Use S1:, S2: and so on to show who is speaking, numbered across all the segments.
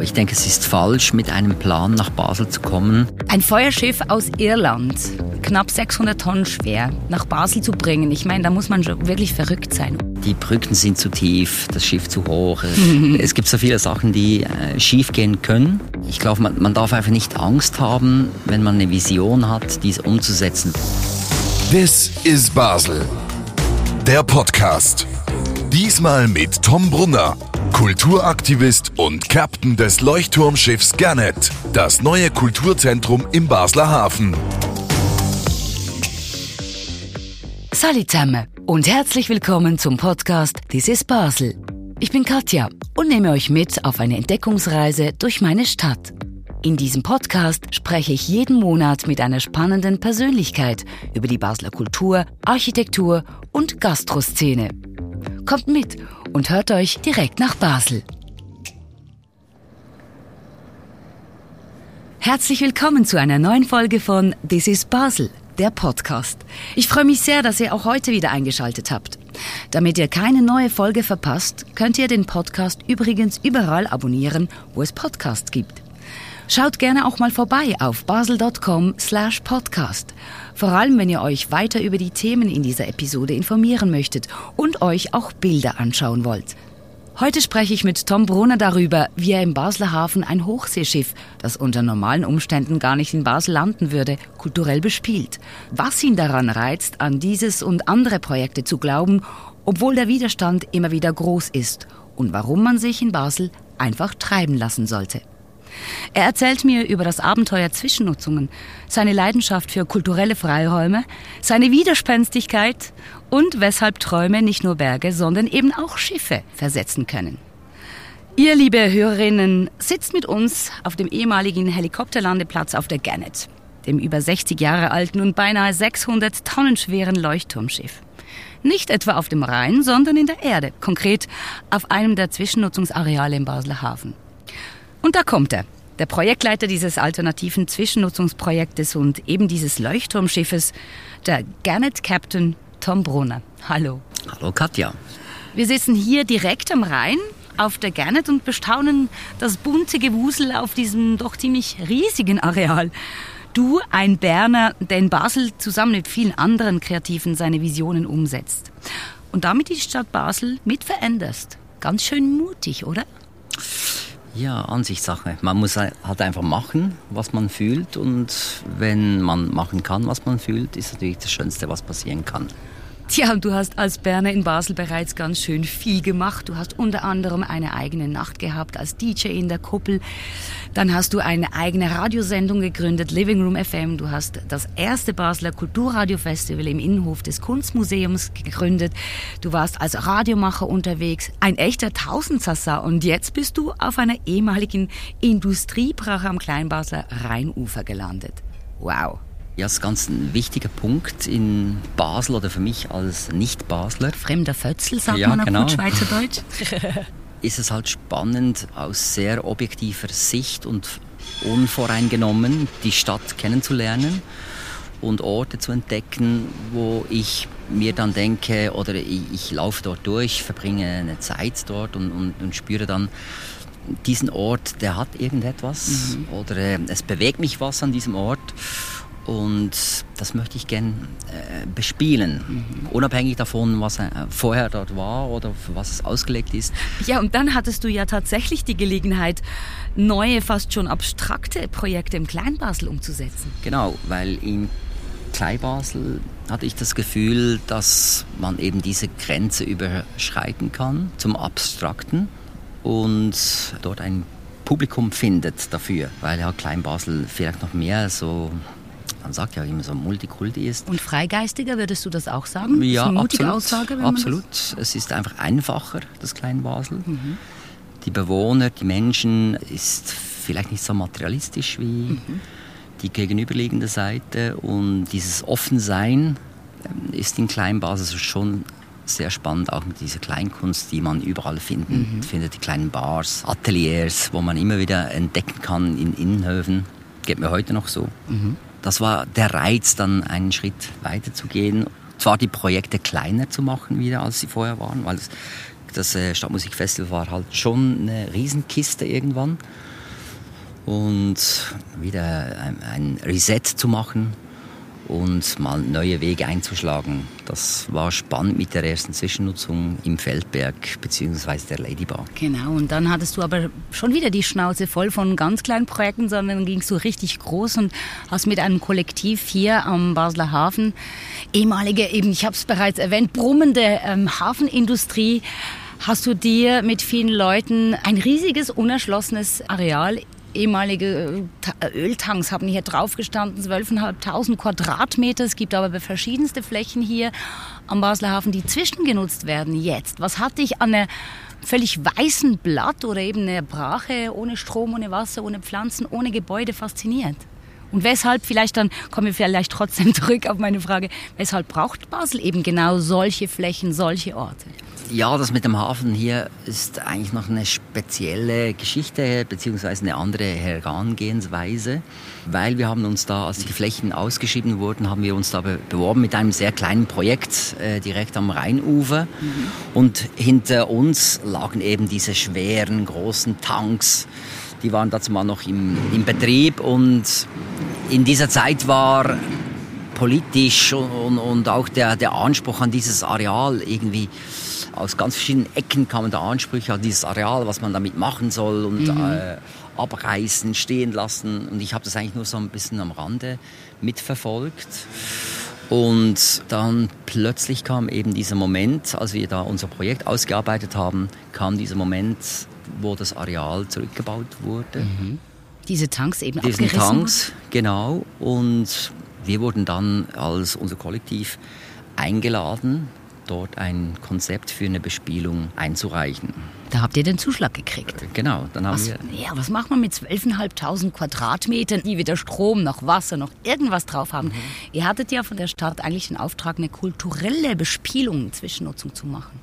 S1: Ich denke, es ist falsch, mit einem Plan nach Basel zu kommen.
S2: Ein Feuerschiff aus Irland, knapp 600 Tonnen schwer, nach Basel zu bringen. Ich meine, da muss man schon wirklich verrückt sein.
S1: Die Brücken sind zu tief, das Schiff zu hoch. es gibt so viele Sachen, die äh, schief gehen können. Ich glaube, man, man darf einfach nicht Angst haben, wenn man eine Vision hat, diese umzusetzen.
S3: This is Basel. Der Podcast. Diesmal mit Tom Brunner, Kulturaktivist und Captain des Leuchtturmschiffs Gernet, das neue Kulturzentrum im Basler Hafen.
S2: Salut zusammen und herzlich willkommen zum Podcast This is Basel. Ich bin Katja und nehme euch mit auf eine Entdeckungsreise durch meine Stadt. In diesem Podcast spreche ich jeden Monat mit einer spannenden Persönlichkeit über die Basler Kultur, Architektur und Gastroszene. Kommt mit und hört euch direkt nach Basel. Herzlich willkommen zu einer neuen Folge von This is Basel, der Podcast. Ich freue mich sehr, dass ihr auch heute wieder eingeschaltet habt. Damit ihr keine neue Folge verpasst, könnt ihr den Podcast übrigens überall abonnieren, wo es Podcasts gibt. Schaut gerne auch mal vorbei auf basel.com slash podcast. Vor allem, wenn ihr euch weiter über die Themen in dieser Episode informieren möchtet und euch auch Bilder anschauen wollt. Heute spreche ich mit Tom Brunner darüber, wie er im Basler Hafen ein Hochseeschiff, das unter normalen Umständen gar nicht in Basel landen würde, kulturell bespielt. Was ihn daran reizt, an dieses und andere Projekte zu glauben, obwohl der Widerstand immer wieder groß ist und warum man sich in Basel einfach treiben lassen sollte. Er erzählt mir über das Abenteuer Zwischennutzungen, seine Leidenschaft für kulturelle Freiräume, seine Widerspenstigkeit und weshalb Träume nicht nur Berge, sondern eben auch Schiffe versetzen können. Ihr, liebe Hörerinnen, sitzt mit uns auf dem ehemaligen Helikopterlandeplatz auf der Gannet, dem über 60 Jahre alten und beinahe 600 Tonnen schweren Leuchtturmschiff. Nicht etwa auf dem Rhein, sondern in der Erde, konkret auf einem der Zwischennutzungsareale im Basler Hafen. Und da kommt er, der Projektleiter dieses alternativen Zwischennutzungsprojektes und eben dieses Leuchtturmschiffes, der Gannet Captain Tom Brunner. Hallo.
S1: Hallo Katja.
S2: Wir sitzen hier direkt am Rhein auf der Gannet und bestaunen das bunte Gewusel auf diesem doch ziemlich riesigen Areal. Du, ein Berner, der in Basel zusammen mit vielen anderen Kreativen seine Visionen umsetzt. Und damit die Stadt Basel mit veränderst. Ganz schön mutig, oder?
S1: Ja, Ansichtssache. Man muss halt einfach machen, was man fühlt. Und wenn man machen kann, was man fühlt, ist natürlich das Schönste, was passieren kann.
S2: Tja, du hast als Berner in Basel bereits ganz schön viel gemacht. Du hast unter anderem eine eigene Nacht gehabt als DJ in der Kuppel. Dann hast du eine eigene Radiosendung gegründet, Living Room FM. Du hast das erste Basler Kulturradiofestival im Innenhof des Kunstmuseums gegründet. Du warst als Radiomacher unterwegs, ein echter Tausendsassa. Und jetzt bist du auf einer ehemaligen Industriebrache am Kleinbasler Rheinufer gelandet. Wow.
S1: Ja, das ist ganz ein wichtiger Punkt in Basel oder für mich als Nicht-Basler.
S2: Fremder Fötzel, sagt ja, man auf genau. gut Schweizerdeutsch.
S1: ist es halt spannend, aus sehr objektiver Sicht und unvoreingenommen die Stadt kennenzulernen und Orte zu entdecken, wo ich mir dann denke, oder ich, ich laufe dort durch, verbringe eine Zeit dort und, und, und spüre dann, diesen Ort, der hat irgendetwas mhm. oder äh, es bewegt mich was an diesem Ort und das möchte ich gern äh, bespielen, mhm. unabhängig davon, was er vorher dort war oder für was es ausgelegt ist.
S2: Ja, und dann hattest du ja tatsächlich die Gelegenheit, neue, fast schon abstrakte Projekte im Kleinbasel umzusetzen.
S1: Genau, weil in Kleinbasel hatte ich das Gefühl, dass man eben diese Grenze überschreiten kann zum Abstrakten und dort ein Publikum findet dafür, weil ja Kleinbasel vielleicht noch mehr so man sagt ja immer so Multikulti ist.
S2: Und freigeistiger, würdest du das auch sagen?
S1: Ja, das absolut. Aussage, absolut. Es ist einfach einfacher, das Kleinbasel. Mhm. Die Bewohner, die Menschen ist vielleicht nicht so materialistisch wie mhm. die gegenüberliegende Seite. Und dieses Offensein ähm, ist in Kleinbasel schon sehr spannend, auch mit dieser Kleinkunst, die man überall finden, mhm. findet. Die kleinen Bars, Ateliers, wo man immer wieder entdecken kann in Innenhöfen. Geht mir heute noch so. Mhm das war der Reiz, dann einen Schritt weiter zu gehen. Zwar die Projekte kleiner zu machen wieder, als sie vorher waren, weil es das äh, Stadtmusikfestival war halt schon eine Riesenkiste irgendwann. Und wieder ein, ein Reset zu machen und mal neue Wege einzuschlagen. Das war spannend mit der ersten Zwischennutzung im Feldberg bzw. der Ladybar.
S2: Genau, und dann hattest du aber schon wieder die Schnauze voll von ganz kleinen Projekten, sondern gingst du richtig groß und hast mit einem Kollektiv hier am Basler Hafen, ehemalige, eben, ich habe es bereits erwähnt, brummende ähm, Hafenindustrie, hast du dir mit vielen Leuten ein riesiges, unerschlossenes Areal ehemalige äh, Öltanks haben hier drauf gestanden, 12.500 Quadratmeter. Es gibt aber verschiedenste Flächen hier am Basler Hafen, die zwischengenutzt werden jetzt. Was hat dich an einer völlig weißen Blatt oder eben einer Brache ohne Strom, ohne Wasser, ohne Pflanzen, ohne Gebäude fasziniert? Und weshalb, vielleicht dann kommen wir vielleicht trotzdem zurück auf meine Frage, weshalb braucht Basel eben genau solche Flächen, solche Orte?
S1: Ja, das mit dem Hafen hier ist eigentlich noch eine spezielle Geschichte beziehungsweise eine andere Herangehensweise, weil wir haben uns da, als die Flächen ausgeschrieben wurden, haben wir uns da beworben mit einem sehr kleinen Projekt äh, direkt am Rheinufer mhm. und hinter uns lagen eben diese schweren großen Tanks. Die waren dazu mal noch im, im Betrieb und in dieser Zeit war politisch und, und auch der, der Anspruch an dieses Areal irgendwie aus ganz verschiedenen Ecken kamen da Ansprüche an dieses Areal, was man damit machen soll und mhm. äh, abreißen, stehen lassen. Und ich habe das eigentlich nur so ein bisschen am Rande mitverfolgt. Und dann plötzlich kam eben dieser Moment, als wir da unser Projekt ausgearbeitet haben, kam dieser Moment, wo das Areal zurückgebaut wurde. Mhm.
S2: Diese Tanks eben
S1: Diesen Tanks, genau. Und wir wurden dann als unser Kollektiv eingeladen, dort ein Konzept für eine Bespielung einzureichen.
S2: Da habt ihr den Zuschlag gekriegt.
S1: Äh, genau, dann haben
S2: was,
S1: wir.
S2: Ja, was macht man mit 12.500 Quadratmetern, die weder Strom noch Wasser noch irgendwas drauf haben? Mhm. Ihr hattet ja von der Stadt eigentlich den Auftrag, eine kulturelle Bespielung, Zwischennutzung zu machen.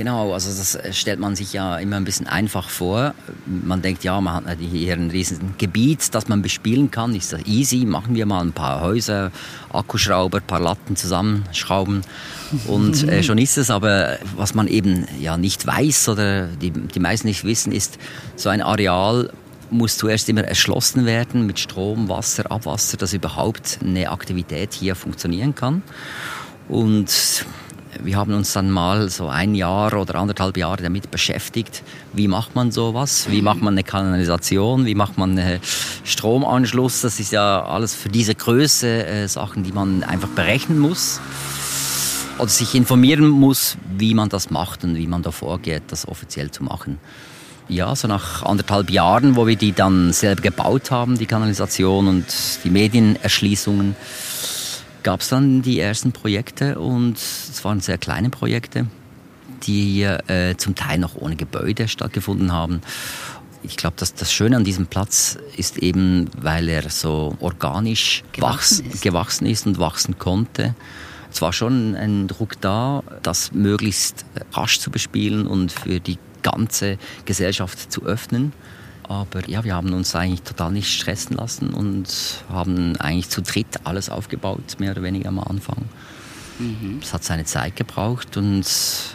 S1: Genau, also das äh, stellt man sich ja immer ein bisschen einfach vor. Man denkt, ja, man hat hier ein riesiges Gebiet, das man bespielen kann. Ist das easy? Machen wir mal ein paar Häuser, Akkuschrauber, ein paar Latten zusammenschrauben und äh, schon ist es. Aber was man eben ja nicht weiß oder die, die meisten nicht wissen, ist, so ein Areal muss zuerst immer erschlossen werden mit Strom, Wasser, Abwasser, dass überhaupt eine Aktivität hier funktionieren kann. Und wir haben uns dann mal so ein Jahr oder anderthalb Jahre damit beschäftigt, wie macht man sowas, wie macht man eine Kanalisation, wie macht man einen Stromanschluss. Das ist ja alles für diese Größe äh, Sachen, die man einfach berechnen muss. Oder sich informieren muss, wie man das macht und wie man da vorgeht, das offiziell zu machen. Ja, so nach anderthalb Jahren, wo wir die dann selber gebaut haben, die Kanalisation und die Medienerschließungen, gab es dann die ersten Projekte und es waren sehr kleine Projekte, die äh, zum Teil noch ohne Gebäude stattgefunden haben. Ich glaube, dass das Schöne an diesem Platz ist eben, weil er so organisch gewachsen, wachs, ist. gewachsen ist und wachsen konnte. Es war schon ein Druck da, das möglichst rasch zu bespielen und für die ganze Gesellschaft zu öffnen. Aber ja, wir haben uns eigentlich total nicht stressen lassen und haben eigentlich zu dritt alles aufgebaut, mehr oder weniger am Anfang. Mhm. Es hat seine Zeit gebraucht und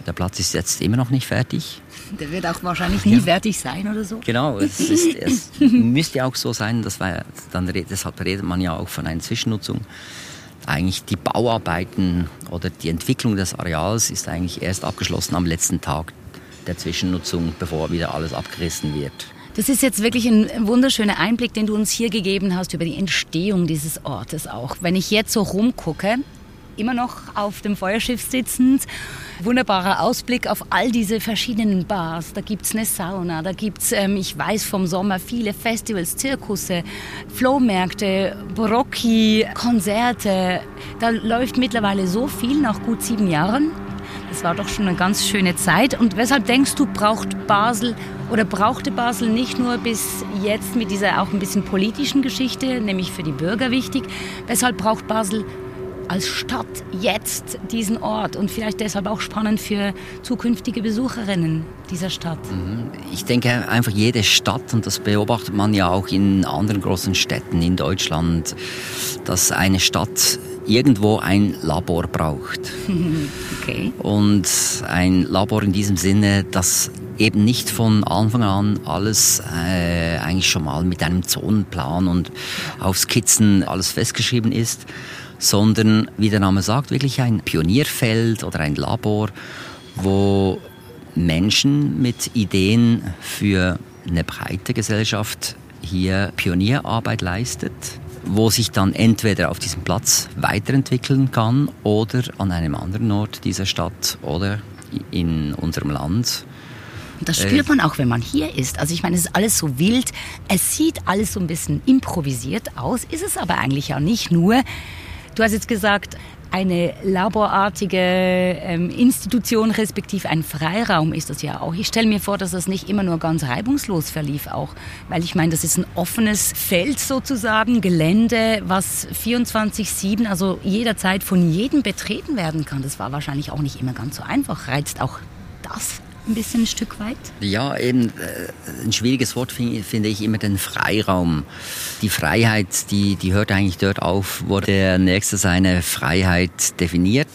S1: der Platz ist jetzt immer noch nicht fertig.
S2: Der wird auch wahrscheinlich nie ja. fertig sein oder so.
S1: Genau, es, ist, es müsste auch so sein, das war, dann, deshalb redet man ja auch von einer Zwischennutzung. Eigentlich die Bauarbeiten oder die Entwicklung des Areals ist eigentlich erst abgeschlossen am letzten Tag der Zwischennutzung, bevor wieder alles abgerissen wird.
S2: Das ist jetzt wirklich ein wunderschöner Einblick, den du uns hier gegeben hast über die Entstehung dieses Ortes auch. Wenn ich jetzt so rumgucke, immer noch auf dem Feuerschiff sitzend, wunderbarer Ausblick auf all diese verschiedenen Bars. Da gibt's eine Sauna, da gibt's, ähm, ich weiß vom Sommer, viele Festivals, Zirkusse, Flohmärkte, Brocki, Konzerte. Da läuft mittlerweile so viel nach gut sieben Jahren. Das war doch schon eine ganz schöne Zeit. Und weshalb denkst du, braucht Basel oder brauchte Basel nicht nur bis jetzt mit dieser auch ein bisschen politischen Geschichte, nämlich für die Bürger wichtig, weshalb braucht Basel als Stadt jetzt diesen Ort und vielleicht deshalb auch spannend für zukünftige Besucherinnen dieser Stadt? Mhm.
S1: Ich denke einfach jede Stadt, und das beobachtet man ja auch in anderen großen Städten in Deutschland, dass eine Stadt irgendwo ein Labor braucht.
S2: Okay.
S1: Und ein Labor in diesem Sinne, das eben nicht von Anfang an alles äh, eigentlich schon mal mit einem Zonenplan und auf Skizzen alles festgeschrieben ist, sondern wie der Name sagt, wirklich ein Pionierfeld oder ein Labor, wo Menschen mit Ideen für eine breite Gesellschaft hier Pionierarbeit leistet, wo sich dann entweder auf diesem Platz weiterentwickeln kann oder an einem anderen Ort dieser Stadt oder in unserem Land.
S2: Und das spürt man auch, wenn man hier ist. Also ich meine, es ist alles so wild. Es sieht alles so ein bisschen improvisiert aus, ist es aber eigentlich ja nicht nur. Du hast jetzt gesagt, eine laborartige ähm, Institution respektive ein Freiraum ist das ja auch. Ich stelle mir vor, dass das nicht immer nur ganz reibungslos verlief auch, weil ich meine, das ist ein offenes Feld sozusagen, Gelände, was 24/7, also jederzeit von jedem betreten werden kann. Das war wahrscheinlich auch nicht immer ganz so einfach. Reizt auch das ein bisschen ein Stück weit?
S1: Ja, eben äh, ein schwieriges Wort finde find ich immer den Freiraum. Die Freiheit, die, die hört eigentlich dort auf, wo der Nächste seine Freiheit definiert.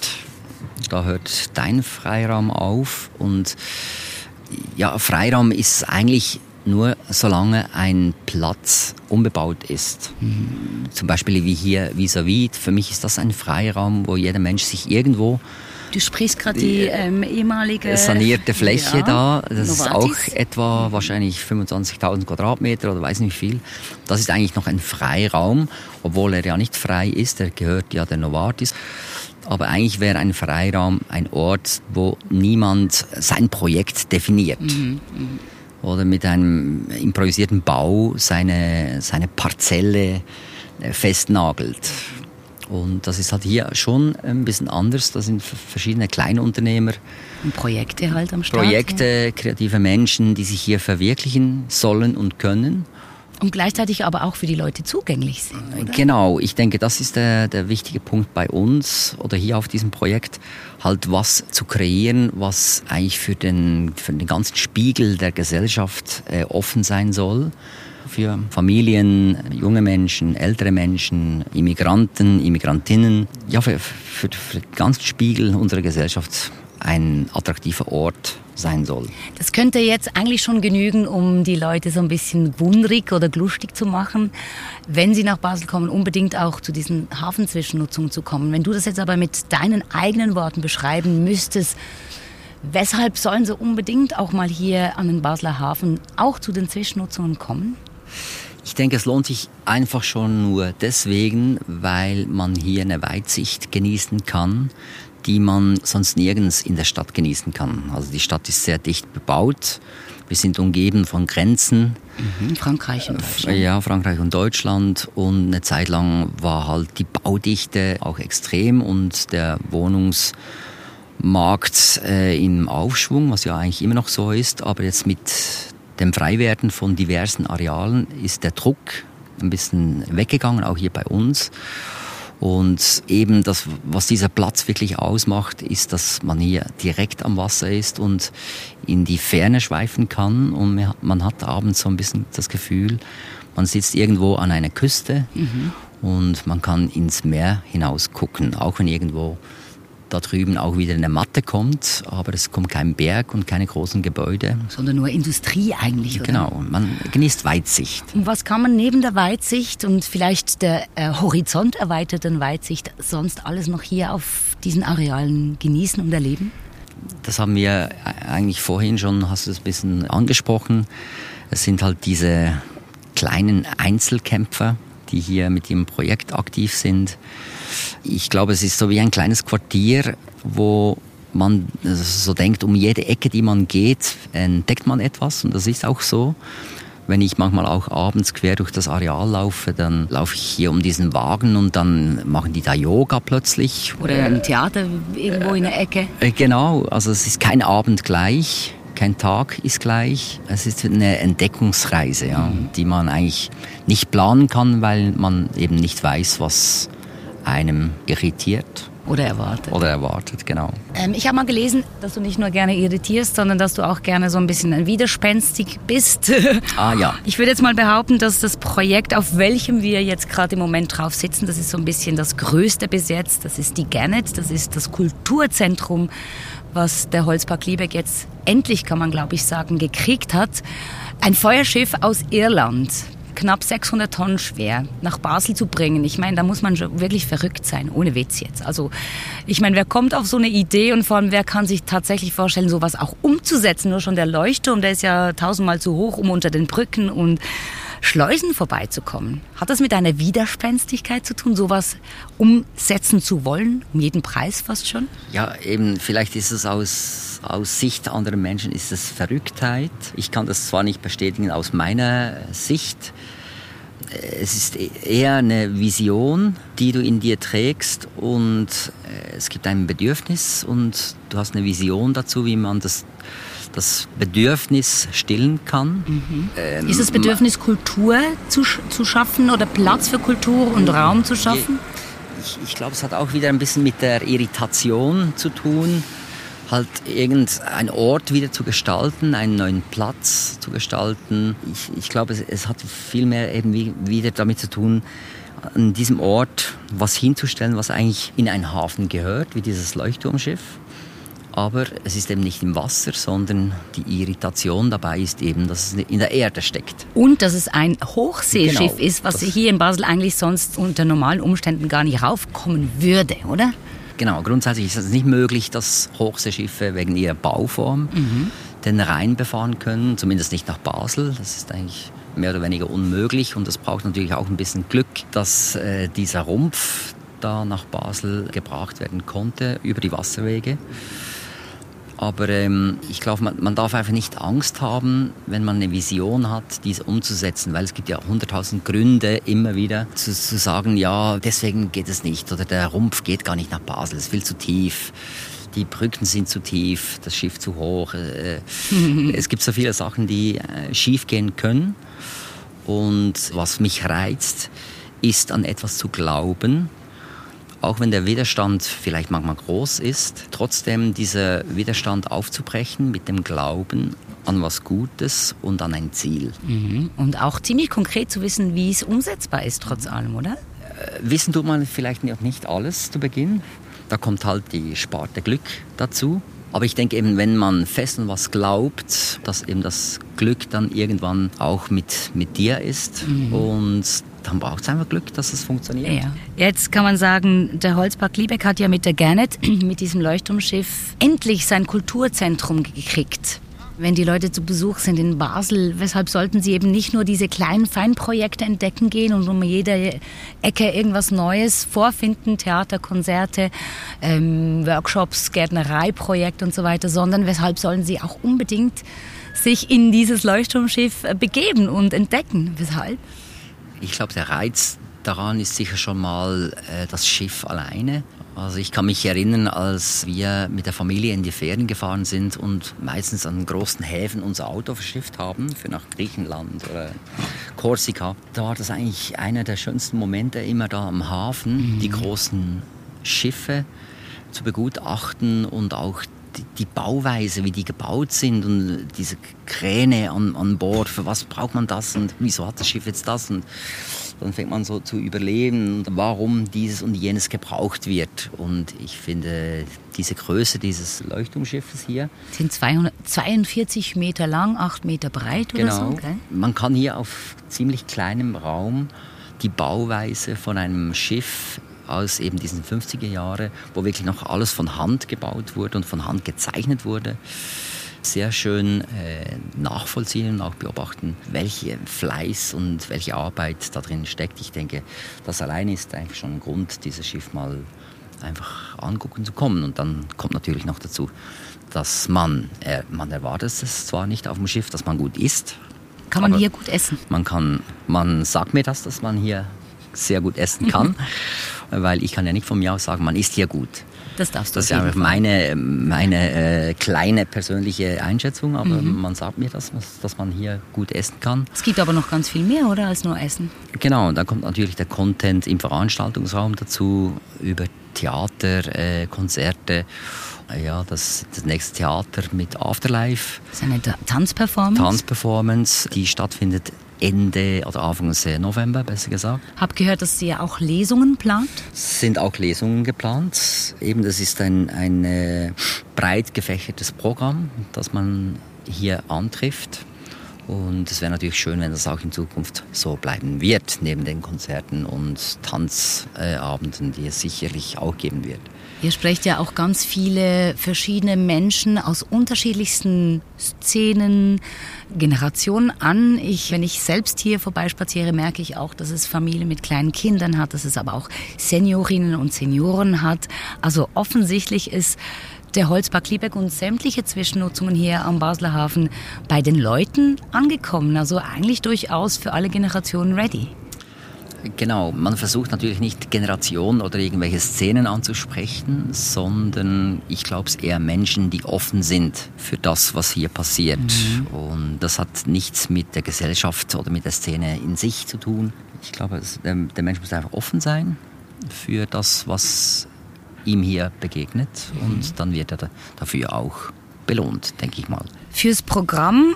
S1: Da hört dein Freiraum auf und ja, Freiraum ist eigentlich nur solange ein Platz unbebaut ist. Mhm. Zum Beispiel wie hier vis-à-vis. -vis. Für mich ist das ein Freiraum, wo jeder Mensch sich irgendwo
S2: Du sprichst gerade die, die ähm, ehemalige
S1: sanierte Fläche ja, da. Das Novartis. ist auch etwa wahrscheinlich 25.000 Quadratmeter oder weiß nicht wie viel. Das ist eigentlich noch ein Freiraum, obwohl er ja nicht frei ist. Er gehört ja der Novartis. Aber eigentlich wäre ein Freiraum ein Ort, wo niemand sein Projekt definiert. Mhm, mh. Oder mit einem improvisierten Bau seine, seine Parzelle äh, festnagelt. Und das ist halt hier schon ein bisschen anders. Da sind verschiedene Kleinunternehmer.
S2: Und Projekte halt am Start.
S1: Projekte, kreative Menschen, die sich hier verwirklichen sollen und können.
S2: Und gleichzeitig aber auch für die Leute zugänglich sind. Oder?
S1: Genau, ich denke, das ist der, der wichtige Punkt bei uns oder hier auf diesem Projekt, halt was zu kreieren, was eigentlich für den, für den ganzen Spiegel der Gesellschaft äh, offen sein soll für Familien, junge Menschen, ältere Menschen, Immigranten, Immigrantinnen, ja, für, für, für den ganzen Spiegel unserer Gesellschaft ein attraktiver Ort sein soll.
S2: Das könnte jetzt eigentlich schon genügen, um die Leute so ein bisschen wundrig oder glustig zu machen, wenn sie nach Basel kommen, unbedingt auch zu diesen Hafenzwischennutzungen zu kommen. Wenn du das jetzt aber mit deinen eigenen Worten beschreiben müsstest, weshalb sollen sie unbedingt auch mal hier an den Basler Hafen auch zu den Zwischennutzungen kommen?
S1: Ich denke, es lohnt sich einfach schon nur deswegen, weil man hier eine Weitsicht genießen kann, die man sonst nirgends in der Stadt genießen kann. Also die Stadt ist sehr dicht bebaut. Wir sind umgeben von Grenzen.
S2: Mhm, Frankreich und Deutschland.
S1: Ja, Frankreich und Deutschland. Und eine Zeit lang war halt die Baudichte auch extrem und der Wohnungsmarkt äh, im Aufschwung, was ja eigentlich immer noch so ist. Aber jetzt mit dem Freiwerden von diversen Arealen ist der Druck ein bisschen weggegangen, auch hier bei uns. Und eben das, was dieser Platz wirklich ausmacht, ist, dass man hier direkt am Wasser ist und in die Ferne schweifen kann. Und man hat abends so ein bisschen das Gefühl, man sitzt irgendwo an einer Küste mhm. und man kann ins Meer hinaus gucken, auch wenn irgendwo da drüben auch wieder eine Matte kommt, aber es kommt kein Berg und keine großen Gebäude.
S2: Sondern nur Industrie eigentlich, oder?
S1: Genau, man genießt Weitsicht.
S2: Und was kann man neben der Weitsicht und vielleicht der äh, horizont erweiterten Weitsicht sonst alles noch hier auf diesen Arealen genießen und erleben?
S1: Das haben wir eigentlich vorhin schon, hast du es ein bisschen angesprochen. Es sind halt diese kleinen Einzelkämpfer, die hier mit ihrem Projekt aktiv sind ich glaube, es ist so wie ein kleines Quartier, wo man so denkt, um jede Ecke, die man geht, entdeckt man etwas und das ist auch so. Wenn ich manchmal auch abends quer durch das Areal laufe, dann laufe ich hier um diesen Wagen und dann machen die da Yoga plötzlich.
S2: Oder ein Theater irgendwo in der Ecke.
S1: Äh, genau, also es ist kein Abend gleich, kein Tag ist gleich. Es ist eine Entdeckungsreise, ja, mhm. die man eigentlich nicht planen kann, weil man eben nicht weiß, was einem irritiert.
S2: Oder erwartet.
S1: Oder erwartet, genau.
S2: Ähm, ich habe mal gelesen, dass du nicht nur gerne irritierst, sondern dass du auch gerne so ein bisschen widerspenstig bist.
S1: Ah ja.
S2: Ich würde jetzt mal behaupten, dass das Projekt, auf welchem wir jetzt gerade im Moment drauf sitzen, das ist so ein bisschen das größte bis jetzt. Das ist die Gannett, das ist das Kulturzentrum, was der Holzpark Liebeck jetzt endlich, kann man glaube ich sagen, gekriegt hat. Ein Feuerschiff aus Irland knapp 600 Tonnen schwer nach Basel zu bringen. Ich meine, da muss man schon wirklich verrückt sein, ohne Witz jetzt. Also ich meine, wer kommt auf so eine Idee und vor allem, wer kann sich tatsächlich vorstellen, sowas auch umzusetzen? Nur schon der Leuchtturm, der ist ja tausendmal zu hoch, um unter den Brücken und Schleusen vorbeizukommen. Hat das mit einer Widerspenstigkeit zu tun, sowas umsetzen zu wollen, um jeden Preis fast schon?
S1: Ja, eben, vielleicht ist es aus, aus Sicht anderer Menschen ist es Verrücktheit. Ich kann das zwar nicht bestätigen aus meiner Sicht. Es ist eher eine Vision, die du in dir trägst und äh, es gibt ein Bedürfnis und du hast eine Vision dazu, wie man das das Bedürfnis stillen kann.
S2: Mhm. Ähm, ist das Bedürfnis, Kultur zu, zu schaffen oder Platz für Kultur und Raum zu schaffen?
S1: Ich, ich glaube, es hat auch wieder ein bisschen mit der Irritation zu tun, halt irgendeinen Ort wieder zu gestalten, einen neuen Platz zu gestalten. Ich, ich glaube, es, es hat viel mehr eben wieder damit zu tun, an diesem Ort was hinzustellen, was eigentlich in einen Hafen gehört, wie dieses Leuchtturmschiff aber es ist eben nicht im Wasser, sondern die Irritation dabei ist eben, dass es in der Erde steckt.
S2: Und dass es ein Hochseeschiff genau, ist, was hier in Basel eigentlich sonst unter normalen Umständen gar nicht raufkommen würde, oder?
S1: Genau, grundsätzlich ist es nicht möglich, dass Hochseeschiffe wegen ihrer Bauform mhm. den Rhein befahren können, zumindest nicht nach Basel. Das ist eigentlich mehr oder weniger unmöglich und es braucht natürlich auch ein bisschen Glück, dass äh, dieser Rumpf da nach Basel gebracht werden konnte über die Wasserwege. Aber ähm, ich glaube, man, man, darf einfach nicht Angst haben, wenn man eine Vision hat, diese umzusetzen, weil es gibt ja hunderttausend Gründe immer wieder zu, zu sagen, ja, deswegen geht es nicht oder der Rumpf geht gar nicht nach Basel, es ist viel zu tief die Brücken sind zu tief, das Schiff zu hoch. Äh, es gibt so viele Sachen, die äh, schief gehen können. Und was mich reizt, ist an etwas zu glauben, auch wenn der Widerstand vielleicht manchmal groß ist, trotzdem dieser Widerstand aufzubrechen mit dem Glauben an was Gutes und an ein Ziel.
S2: Mhm. Und auch ziemlich konkret zu wissen, wie es umsetzbar ist, trotz allem, oder?
S1: Äh, wissen tut man vielleicht noch nicht alles zu Beginn. Da kommt halt die Sparte Glück dazu. Aber ich denke eben, wenn man fest an was glaubt, dass eben das Glück dann irgendwann auch mit, mit dir ist mhm. und dann braucht es einfach Glück, dass es funktioniert.
S2: Ja. Jetzt kann man sagen, der Holzpark Liebeck hat ja mit der Gernet, mit diesem Leuchtturmschiff, endlich sein Kulturzentrum gekriegt. Wenn die Leute zu Besuch sind in Basel, weshalb sollten sie eben nicht nur diese kleinen Feinprojekte entdecken gehen und um jede Ecke irgendwas Neues vorfinden, Theater, Konzerte, ähm, Workshops, Gärtnereiprojekte und so weiter, sondern weshalb sollen sie auch unbedingt sich in dieses Leuchtturmschiff begeben und entdecken? Weshalb?
S1: Ich glaube, der Reiz daran ist sicher schon mal äh, das Schiff alleine. Also ich kann mich erinnern, als wir mit der Familie in die Ferien gefahren sind und meistens an großen Häfen unser Auto verschifft haben, für nach Griechenland oder Korsika. Da war das eigentlich einer der schönsten Momente immer da am Hafen, mhm. die großen Schiffe zu begutachten und auch die, die, Bauweise, wie die gebaut sind und diese Kräne an, an Bord, für was braucht man das und wieso hat das Schiff jetzt das und dann fängt man so zu überleben, warum dieses und jenes gebraucht wird. Und ich finde diese Größe dieses Leuchtturmschiffes hier.
S2: Sind 242 Meter lang, 8 Meter breit
S1: genau.
S2: oder so? Okay.
S1: Man kann hier auf ziemlich kleinem Raum die Bauweise von einem Schiff aus eben diesen 50er Jahren, wo wirklich noch alles von Hand gebaut wurde und von Hand gezeichnet wurde, sehr schön äh, nachvollziehen und auch beobachten, welche Fleiß und welche Arbeit da drin steckt. Ich denke, das allein ist eigentlich schon ein Grund, dieses Schiff mal einfach angucken zu kommen. Und dann kommt natürlich noch dazu, dass man, äh, man erwartet es zwar nicht auf dem Schiff, dass man gut isst.
S2: Kann man hier gut essen?
S1: Man kann, man sagt mir das, dass man hier sehr gut essen kann. weil ich kann ja nicht von mir aus sagen, man isst hier gut.
S2: Das darfst du
S1: Das ist einfach meine, meine äh, kleine persönliche Einschätzung, aber
S2: Mhm.
S1: man sagt mir, dass, dass man hier gut essen kann.
S2: Es gibt aber noch ganz viel mehr, oder, als nur Essen?
S1: Genau, und dann kommt natürlich der Content im Veranstaltungsraum dazu, über Theater, äh, Konzerte. Ja, das, das nächste Theater mit Afterlife,
S2: Das ist eine Ta- Tanzperformance.
S1: Tanzperformance, die stattfindet Ende oder Anfang November, besser gesagt.
S2: Hab gehört, dass ihr auch Lesungen plant.
S1: Es sind auch Lesungen geplant. Eben, das ist ein, ein äh, breit gefächertes Programm, das man hier antrifft. Und es wäre natürlich schön, wenn das auch in Zukunft so bleiben wird, neben den Konzerten und Tanzabenden, die es sicherlich auch geben wird.
S2: Ihr sprecht ja auch ganz viele verschiedene Menschen aus unterschiedlichsten Szenen, Generationen an. Ich, wenn ich selbst hier vorbeispaziere, merke ich auch, dass es Familien mit kleinen Kindern hat, dass es aber auch Seniorinnen und Senioren hat. Also offensichtlich ist der Holzpark Liebeck und sämtliche Zwischennutzungen hier am Basler Hafen bei den Leuten angekommen. Also eigentlich durchaus für alle Generationen ready.
S1: Genau, man versucht natürlich nicht Generationen oder irgendwelche Szenen anzusprechen, sondern ich glaube es eher Menschen, die offen sind für das, was hier passiert. Und das hat nichts mit der Gesellschaft oder mit der Szene in sich zu tun. Ich glaube, der, der Mensch muss einfach offen sein für das, was ihm hier begegnet und dann wird er da- dafür auch belohnt, denke ich mal.
S2: Fürs Programm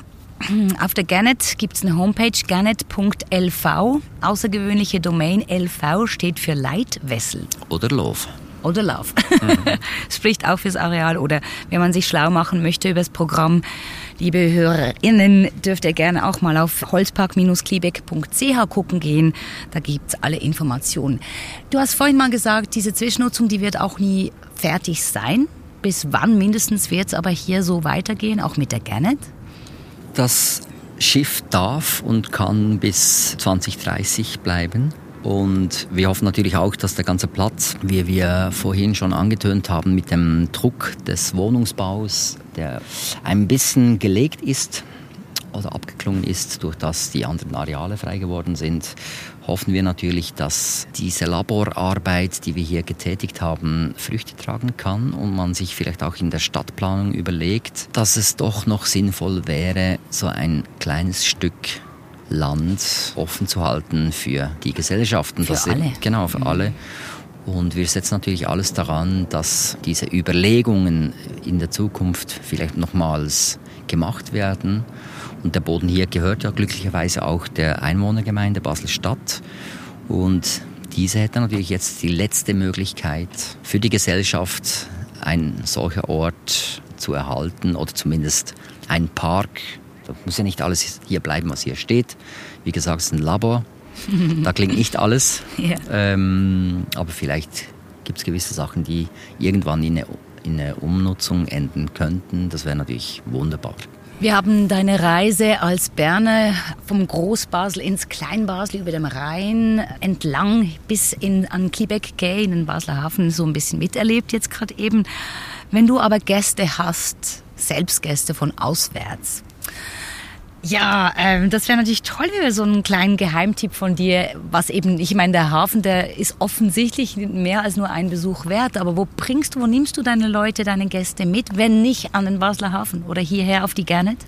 S2: auf der Garnet gibt es eine Homepage garnet.lv. Außergewöhnliche Domain LV steht für Leitwessel
S1: Oder Love.
S2: oder Love. Spricht auch fürs Areal oder wenn man sich schlau machen möchte über das Programm. Liebe HörerInnen, dürft ihr gerne auch mal auf holzpark-kliebeck.ch gucken gehen. Da gibt's alle Informationen. Du hast vorhin mal gesagt, diese Zwischennutzung, die wird auch nie fertig sein. Bis wann mindestens wird's aber hier so weitergehen, auch mit der Garnet?
S1: Das Schiff darf und kann bis 2030 bleiben. Und wir hoffen natürlich auch, dass der ganze Platz, wie wir vorhin schon angetönt haben, mit dem Druck des Wohnungsbaus, der ein bisschen gelegt ist oder abgeklungen ist, durch das die anderen Areale frei geworden sind, hoffen wir natürlich, dass diese Laborarbeit, die wir hier getätigt haben, Früchte tragen kann und man sich vielleicht auch in der Stadtplanung überlegt, dass es doch noch sinnvoll wäre, so ein kleines Stück Land offen zu halten für die Gesellschaften.
S2: Für alle.
S1: Genau, für alle. Und wir setzen natürlich alles daran, dass diese Überlegungen in der Zukunft vielleicht nochmals gemacht werden. Und der Boden hier gehört ja glücklicherweise auch der Einwohnergemeinde Basel-Stadt. Und diese hätte natürlich jetzt die letzte Möglichkeit für die Gesellschaft, ein solcher Ort zu erhalten oder zumindest ein Park. Da muss ja nicht alles hier bleiben, was hier steht. Wie gesagt, es ist ein Labor. Da klingt nicht alles.
S2: Ja.
S1: Ähm, aber vielleicht gibt es gewisse Sachen, die irgendwann in eine, in eine Umnutzung enden könnten. Das wäre natürlich wunderbar.
S2: Wir haben deine Reise als Berner vom Großbasel ins Kleinbasel über dem Rhein entlang bis in, an Quebec Gay in den Basler Hafen so ein bisschen miterlebt jetzt gerade eben. Wenn du aber Gäste hast, selbst Gäste von auswärts, ja, ähm, das wäre natürlich toll, wenn wir so einen kleinen Geheimtipp von dir, was eben, ich meine, der Hafen, der ist offensichtlich mehr als nur ein Besuch wert, aber wo bringst du, wo nimmst du deine Leute, deine Gäste mit, wenn nicht an den Basler Hafen oder hierher auf die Garnet?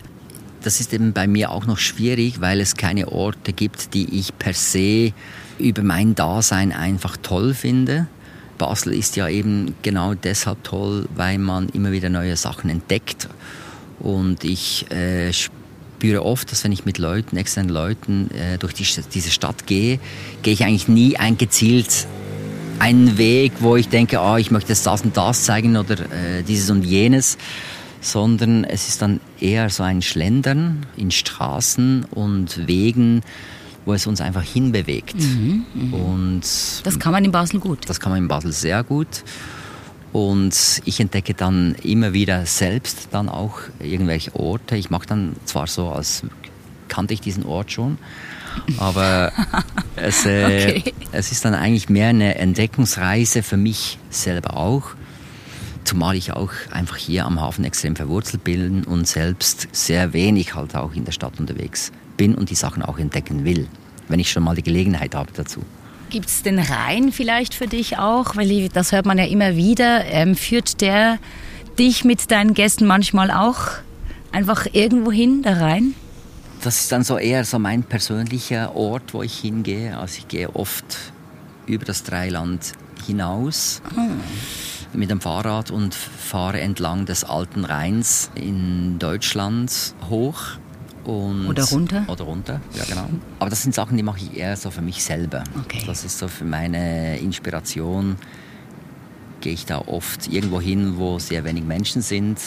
S1: Das ist eben bei mir auch noch schwierig, weil es keine Orte gibt, die ich per se über mein Dasein einfach toll finde. Basel ist ja eben genau deshalb toll, weil man immer wieder neue Sachen entdeckt. Und ich äh, spüre oft, dass wenn ich mit Leuten, externen Leuten äh, durch die, diese Stadt gehe, gehe ich eigentlich nie ein gezielt einen Weg, wo ich denke, ah, ich möchte jetzt das und das zeigen oder äh, dieses und jenes, sondern es ist dann eher so ein Schlendern in Straßen und Wegen, wo es uns einfach hinbewegt. und
S2: Das kann man in Basel gut.
S1: das kann man in Basel sehr gut. Und ich entdecke dann immer wieder selbst dann auch irgendwelche Orte. Ich mache dann zwar so, als kannte ich diesen Ort schon, aber es, äh,
S2: Okay.
S1: es ist dann eigentlich mehr eine Entdeckungsreise für mich selber auch. Zumal ich auch einfach hier am Hafen extrem verwurzelt bin und selbst sehr wenig halt auch in der Stadt unterwegs bin und die Sachen auch entdecken will, wenn ich schon mal die Gelegenheit habe dazu.
S2: Gibt es den Rhein vielleicht für dich auch? Weil das hört man ja immer wieder. Ähm, führt der dich mit deinen Gästen manchmal auch einfach irgendwo hin, der Rhein?
S1: Das ist dann so eher so mein persönlicher Ort, wo ich hingehe. Also ich gehe oft über das Dreiland hinaus. Hm mit dem Fahrrad und fahre entlang des alten Rheins in Deutschland hoch
S2: und oder runter?
S1: Oder runter, ja genau. Aber das sind Sachen, die mache ich eher so für mich selber. Okay. Das ist so für meine Inspiration. Gehe ich da oft irgendwo hin, wo sehr wenig Menschen sind,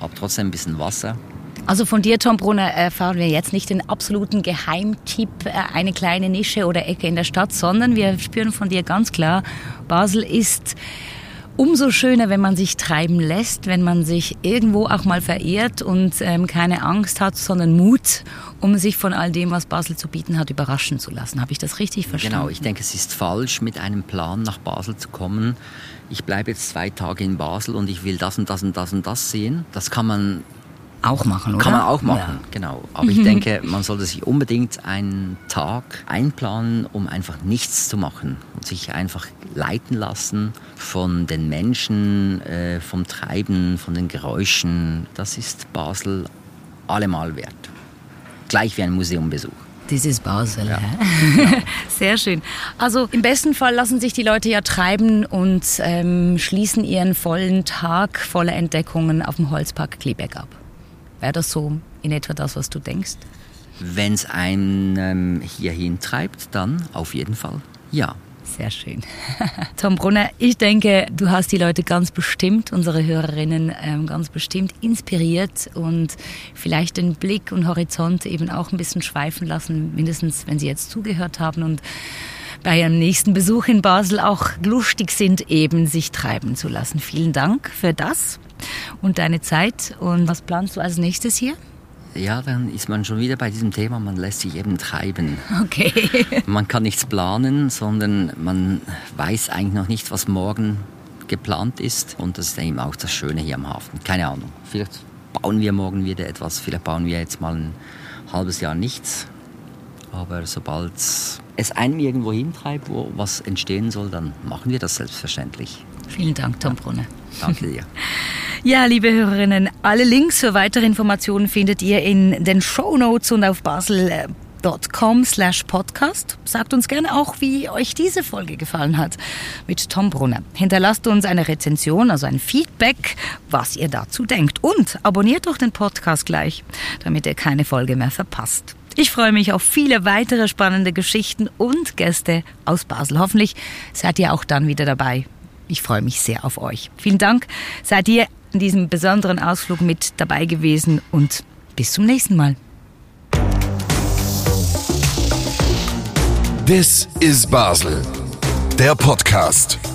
S1: habe trotzdem ein bisschen Wasser.
S2: Also von dir, Tom Brunner, erfahren wir jetzt nicht den absoluten Geheimtipp, äh, eine kleine Nische oder Ecke in der Stadt, sondern wir spüren von dir ganz klar, Basel ist umso schöner, wenn man sich treiben lässt, wenn man sich irgendwo auch mal verehrt und ähm, keine Angst hat, sondern Mut, um sich von all dem, was Basel zu bieten hat, überraschen zu lassen. Habe ich das richtig verstanden?
S1: Genau, ich denke, es ist falsch, mit einem Plan nach Basel zu kommen. Ich bleibe jetzt zwei Tage in Basel und ich will das und das und das und das sehen. Das kann man
S2: auch machen, oder?
S1: Kann man auch machen, ja. genau. Aber ich denke, man sollte sich unbedingt einen Tag einplanen, um einfach nichts zu machen und sich einfach leiten lassen von den Menschen, äh, vom Treiben, von den Geräuschen. Das ist Basel allemal wert. Gleich wie ein Museumbesuch.
S2: Das ist Basel. Ja. Sehr schön. Also im besten Fall lassen sich die Leute ja treiben und ähm, schließen ihren vollen Tag voller Entdeckungen auf dem Holzpark Klebeck ab. Wäre das so in etwa das, was du denkst?
S1: Wenn es einen ähm, hierhin treibt, dann auf jeden Fall ja.
S2: Sehr schön. Tom Brunner, ich denke, du hast die Leute ganz bestimmt, unsere Hörerinnen ähm, ganz bestimmt inspiriert und vielleicht den Blick und Horizont eben auch ein bisschen schweifen lassen, mindestens wenn sie jetzt zugehört haben und bei ihrem nächsten Besuch in Basel auch lustig sind, eben sich treiben zu lassen. Vielen Dank für das und deine Zeit. Und was planst du als nächstes hier?
S1: Ja, dann ist man schon wieder bei diesem Thema, man lässt sich eben treiben.
S2: Okay.
S1: man kann nichts planen, sondern man weiß eigentlich noch nicht, was morgen geplant ist. Und das ist eben auch das Schöne hier am Hafen. Keine Ahnung. Vielleicht bauen wir morgen wieder etwas, vielleicht bauen wir jetzt mal ein halbes Jahr nichts. Aber sobald es einen irgendwo hintreibt, wo was entstehen soll, dann machen wir das selbstverständlich.
S2: Vielen Dank, Tom Brunner.
S1: Danke dir.
S2: Ja, liebe Hörerinnen, alle Links für weitere Informationen findet ihr in den Show Notes und auf basel.com slash podcast. Sagt uns gerne auch, wie euch diese Folge gefallen hat mit Tom Brunner. Hinterlasst uns eine Rezension, also ein Feedback, was ihr dazu denkt. Und abonniert doch den Podcast gleich, damit ihr keine Folge mehr verpasst. Ich freue mich auf viele weitere spannende Geschichten und Gäste aus Basel. Hoffentlich seid ihr auch dann wieder dabei. Ich freue mich sehr auf euch. Vielen Dank, seid ihr in diesem besonderen Ausflug mit dabei gewesen und bis zum nächsten Mal.
S3: This is Basel, der Podcast.